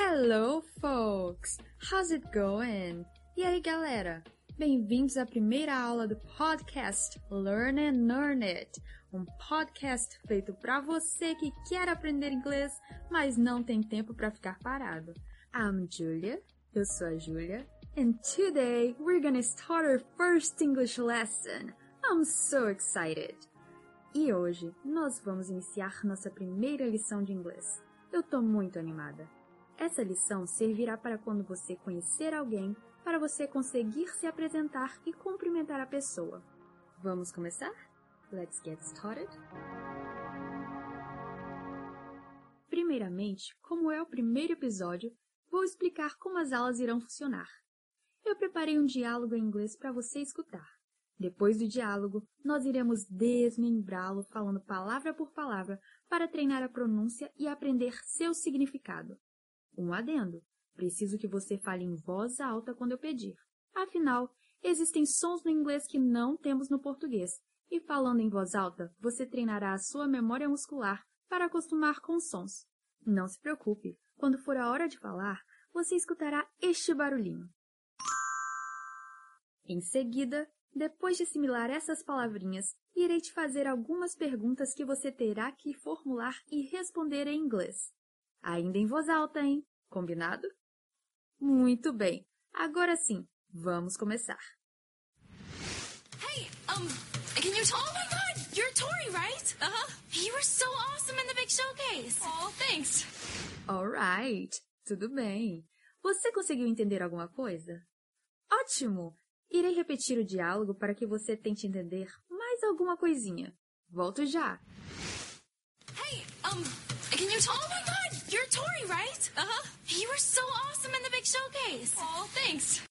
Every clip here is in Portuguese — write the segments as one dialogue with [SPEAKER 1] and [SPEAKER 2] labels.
[SPEAKER 1] Hello, folks! How's it going? E aí, galera? Bem-vindos à primeira aula do podcast Learn and Learn It, um podcast feito para você que quer aprender inglês, mas não tem tempo para ficar parado. I'm Julia, eu sou a Julia, and today we're gonna start our first English lesson. I'm so excited! E hoje nós vamos iniciar nossa primeira lição de inglês. Eu tô muito animada. Essa lição servirá para quando você conhecer alguém, para você conseguir se apresentar e cumprimentar a pessoa. Vamos começar? Let's get started. Primeiramente, como é o primeiro episódio, vou explicar como as aulas irão funcionar. Eu preparei um diálogo em inglês para você escutar. Depois do diálogo, nós iremos desmembrá-lo falando palavra por palavra para treinar a pronúncia e aprender seu significado. Um adendo: preciso que você fale em voz alta quando eu pedir. Afinal, existem sons no inglês que não temos no português, e falando em voz alta, você treinará a sua memória muscular para acostumar com os sons. Não se preocupe, quando for a hora de falar, você escutará este barulhinho. Em seguida, depois de assimilar essas palavrinhas, irei te fazer algumas perguntas que você terá que formular e responder em inglês. Ainda em voz alta, hein? Combinado? Muito bem. Agora sim, vamos começar.
[SPEAKER 2] Hey, um, can you talk? Oh my god, you're Tori, right? Uh-huh. You were so awesome in the big showcase. Oh, thanks.
[SPEAKER 1] Alright, tudo bem. Você conseguiu entender alguma coisa? Ótimo! Irei repetir o diálogo para que você tente entender mais alguma coisinha. Volto já.
[SPEAKER 2] Hey, um, can you talk? Oh my god, you're Tori, right? Uh-huh. You were so awesome in the big showcase. Oh, thanks.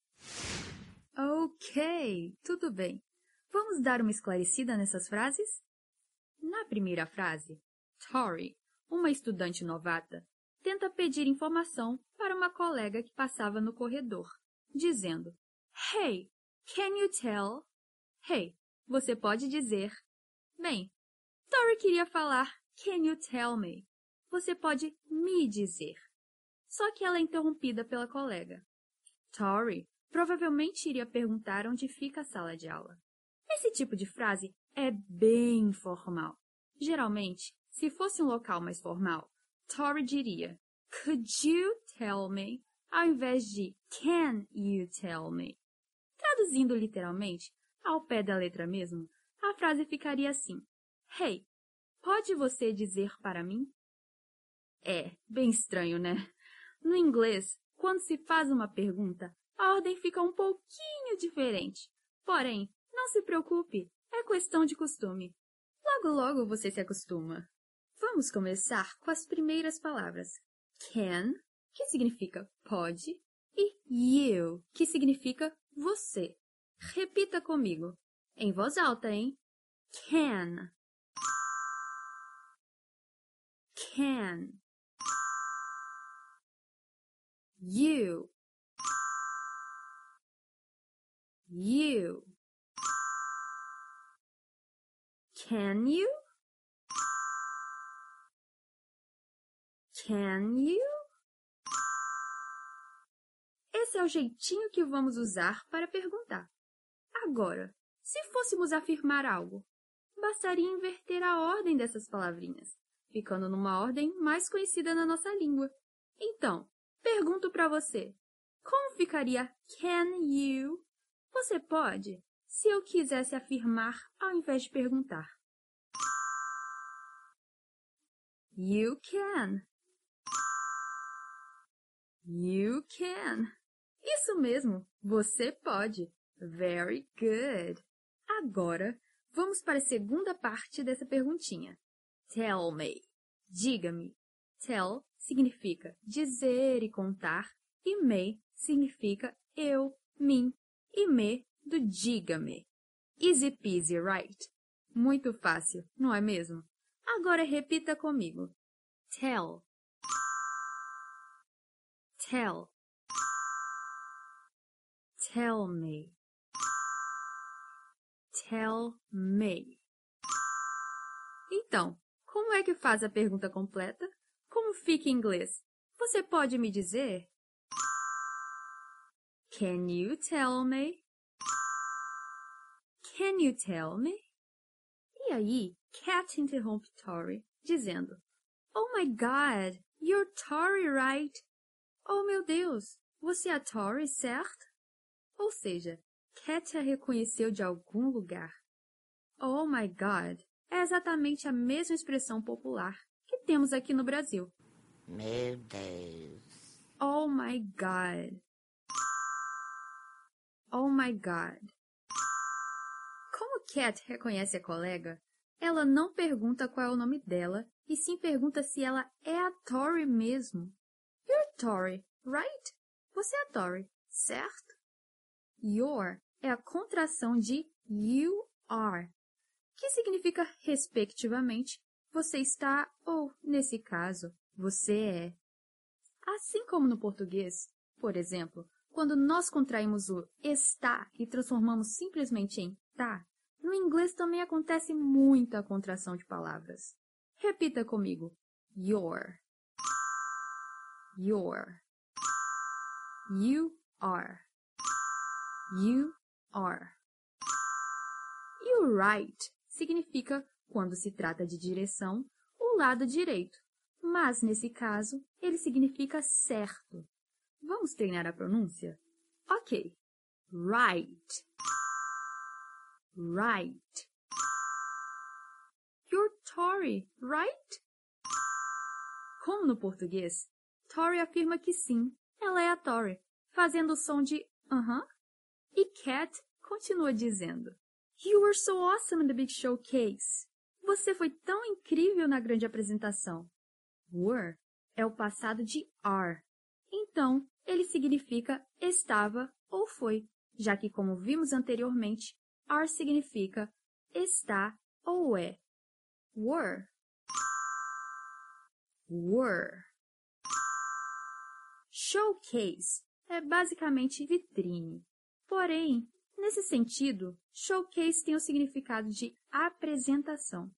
[SPEAKER 1] Ok, tudo bem. Vamos dar uma esclarecida nessas frases? Na primeira frase, Tori, uma estudante novata, tenta pedir informação para uma colega que passava no corredor, dizendo: Hey, Can you tell? Hey, você pode dizer. Bem, Tori queria falar Can you tell me? Você pode me dizer. Só que ela é interrompida pela colega. Tori provavelmente iria perguntar onde fica a sala de aula. Esse tipo de frase é bem formal. Geralmente, se fosse um local mais formal, Tori diria Could you tell me? ao invés de Can you tell me? Traduzindo literalmente, ao pé da letra mesmo, a frase ficaria assim: Hey, pode você dizer para mim? É, bem estranho, né? No inglês, quando se faz uma pergunta, a ordem fica um pouquinho diferente. Porém, não se preocupe, é questão de costume. Logo logo você se acostuma. Vamos começar com as primeiras palavras. Can, que significa pode, e you, que significa você. Repita comigo. Em voz alta, hein? Can. Can. You. You. Can you? Can you? Esse é o jeitinho que vamos usar para perguntar. Agora, se fôssemos afirmar algo, bastaria inverter a ordem dessas palavrinhas, ficando numa ordem mais conhecida na nossa língua. Então, pergunto para você: como ficaria can you? Você pode, se eu quisesse afirmar ao invés de perguntar. You can. You can. Isso mesmo, você pode. Very good. Agora, vamos para a segunda parte dessa perguntinha. Tell me. Diga-me. Tell significa dizer e contar, e me significa eu, mim, e me do diga-me. Easy peasy, right? Muito fácil, não é mesmo? Agora repita comigo. Tell. Tell. Tell me. Tell me. Então, como é que faz a pergunta completa? Fica em inglês? Você pode me dizer? Can you tell me? Can you tell me? E aí, Cat interrompe Tori, dizendo, Oh my God, you're Tori, right? Oh meu Deus, você é Tori, certo? Ou seja, Cat a reconheceu de algum lugar. Oh my God é exatamente a mesma expressão popular que temos aqui no Brasil.
[SPEAKER 3] Meu Deus.
[SPEAKER 1] Oh my God. Oh my God. Como Cat reconhece a colega, ela não pergunta qual é o nome dela, e sim pergunta se ela é a Tori mesmo. You're Tori, right? Você é a Tori, certo? Your é a contração de you are, que significa, respectivamente, você está ou, nesse caso, você é. Assim como no português, por exemplo, quando nós contraímos o está e transformamos simplesmente em tá, no inglês também acontece muita contração de palavras. Repita comigo. Your. Your. You are. You are. E o right significa, quando se trata de direção, o lado direito. Mas, nesse caso, ele significa certo. Vamos treinar a pronúncia? Ok. Right. Right. You're Tori, right? Como no português, Tori afirma que sim, ela é a Tori, fazendo o som de aham. Uh -huh. E Cat continua dizendo: You were so awesome in the big showcase. Você foi tão incrível na grande apresentação. Were é o passado de are. Então, ele significa estava ou foi, já que, como vimos anteriormente, are significa está ou é. Were. Were. Showcase é basicamente vitrine. Porém, Nesse sentido, showcase tem o significado de apresentação.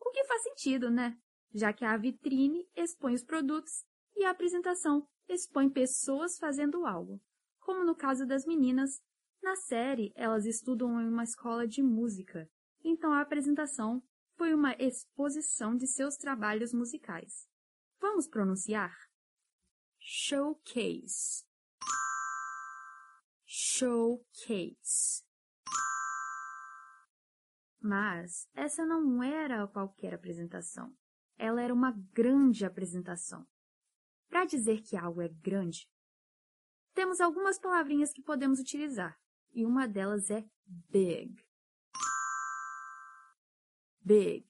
[SPEAKER 1] O que faz sentido, né? Já que a vitrine expõe os produtos e a apresentação expõe pessoas fazendo algo. Como no caso das meninas, na série elas estudam em uma escola de música, então a apresentação foi uma exposição de seus trabalhos musicais. Vamos pronunciar? Showcase showcase. Mas essa não era qualquer apresentação. Ela era uma grande apresentação. Para dizer que algo é grande, temos algumas palavrinhas que podemos utilizar, e uma delas é big. Big.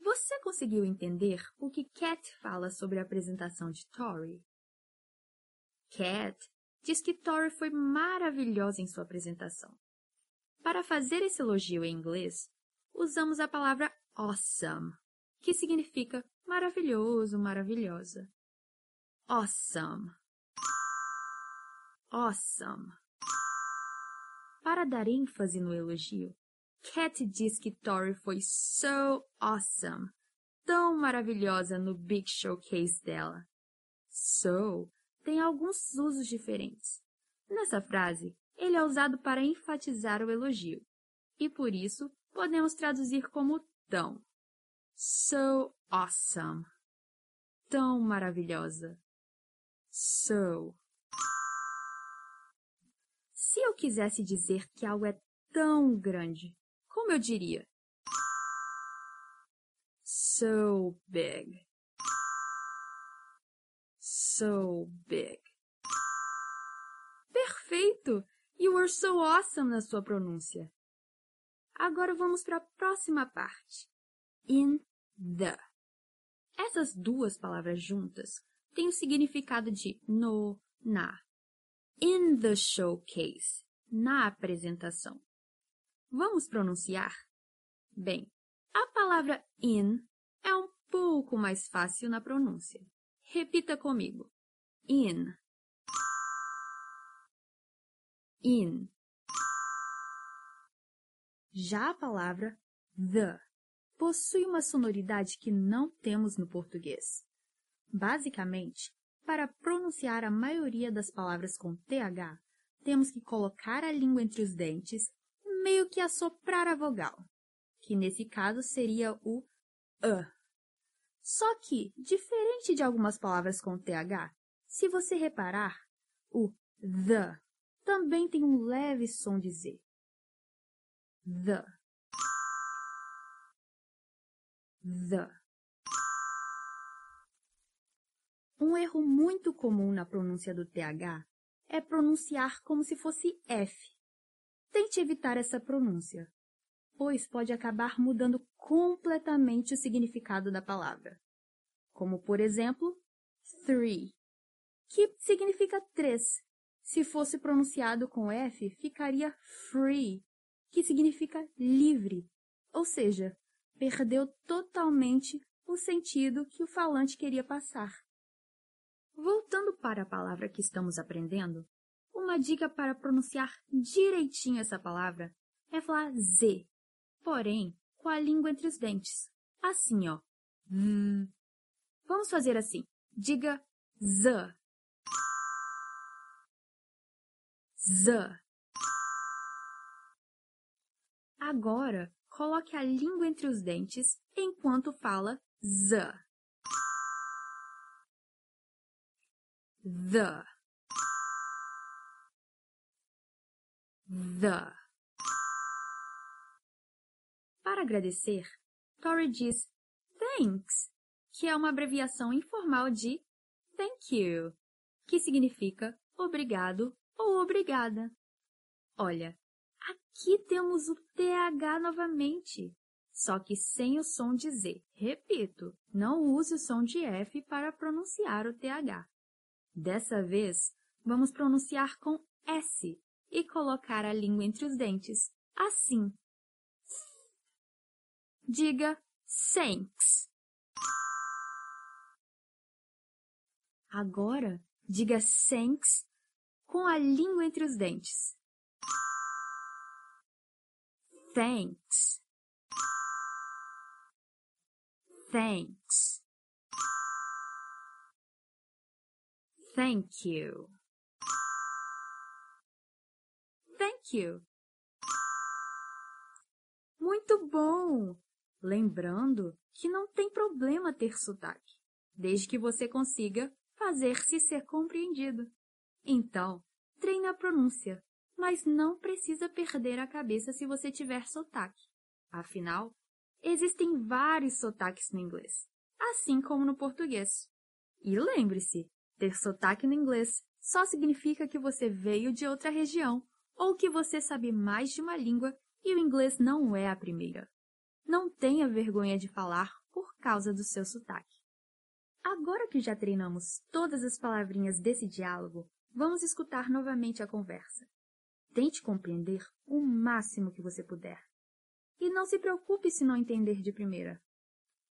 [SPEAKER 1] Você conseguiu entender o que Cat fala sobre a apresentação de Tori? Cat diz que Tori foi maravilhosa em sua apresentação. Para fazer esse elogio em inglês, usamos a palavra awesome, que significa maravilhoso, maravilhosa. Awesome. Awesome. Para dar ênfase no elogio, Cat diz que Tori foi so awesome, tão maravilhosa no Big Showcase dela. So tem alguns usos diferentes. Nessa frase, ele é usado para enfatizar o elogio, e por isso podemos traduzir como tão. So awesome. Tão maravilhosa. So. Se eu quisesse dizer que algo é tão grande, como eu diria? So big so big. Perfeito! You were so awesome na sua pronúncia. Agora vamos para a próxima parte. In the. Essas duas palavras juntas têm o significado de no, na. In the showcase, na apresentação. Vamos pronunciar? Bem, a palavra in é um pouco mais fácil na pronúncia. Repita comigo. In. In. Já a palavra the possui uma sonoridade que não temos no português. Basicamente, para pronunciar a maioria das palavras com TH, temos que colocar a língua entre os dentes meio que assoprar a vogal, que nesse caso seria o A. Só que, diferente de algumas palavras com TH, se você reparar, o the também tem um leve som de Z. The. The. Um erro muito comum na pronúncia do TH é pronunciar como se fosse F. Tente evitar essa pronúncia, pois pode acabar mudando completamente o significado da palavra. Como, por exemplo, three, que significa três. Se fosse pronunciado com F, ficaria free, que significa livre, ou seja, perdeu totalmente o sentido que o falante queria passar. Voltando para a palavra que estamos aprendendo, uma dica para pronunciar direitinho essa palavra é falar Z, porém com a língua entre os dentes. Assim, ó. Vamos fazer assim. Diga Z. Z. Agora, coloque a língua entre os dentes enquanto fala Z. The. The. Para agradecer, Tori diz thanks, que é uma abreviação informal de thank you, que significa obrigado ou obrigada. Olha, aqui temos o TH novamente, só que sem o som de Z. Repito, não use o som de F para pronunciar o TH. Dessa vez, vamos pronunciar com S e colocar a língua entre os dentes, assim. Diga thanks. Agora, diga thanks com a língua entre os dentes. Thanks. Thanks. Thank you. Thank you. Muito bom! Lembrando que não tem problema ter sotaque, desde que você consiga fazer-se ser compreendido. Então, treine a pronúncia, mas não precisa perder a cabeça se você tiver sotaque. Afinal, existem vários sotaques no inglês, assim como no português. E lembre-se, ter sotaque no inglês só significa que você veio de outra região ou que você sabe mais de uma língua e o inglês não é a primeira. Não tenha vergonha de falar por causa do seu sotaque. Agora que já treinamos todas as palavrinhas desse diálogo, vamos escutar novamente a conversa. Tente compreender o máximo que você puder. E não se preocupe se não entender de primeira.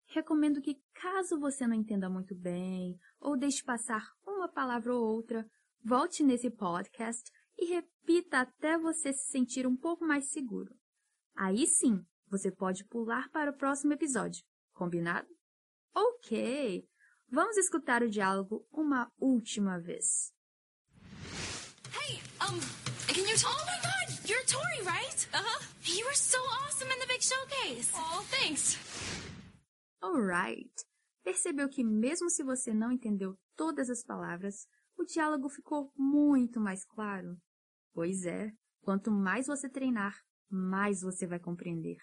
[SPEAKER 1] Recomendo que, caso você não entenda muito bem ou deixe passar uma palavra ou outra, volte nesse podcast e repita até você se sentir um pouco mais seguro. Aí sim, você pode pular para o próximo episódio. Combinado? Ok! Vamos escutar o diálogo uma última vez.
[SPEAKER 2] Hey, um, can you talk? Oh my god, you're Tori, right? Uh-huh. You were so awesome in the big showcase. Oh, thanks.
[SPEAKER 1] Alright. Percebeu que mesmo se você não entendeu todas as palavras, o diálogo ficou muito mais claro? Pois é, quanto mais você treinar, mais você vai compreender.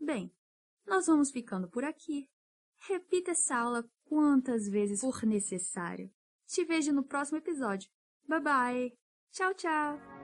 [SPEAKER 1] Bem, nós vamos ficando por aqui. Repita essa aula quantas vezes for necessário. Te vejo no próximo episódio. Bye bye! Tchau, tchau!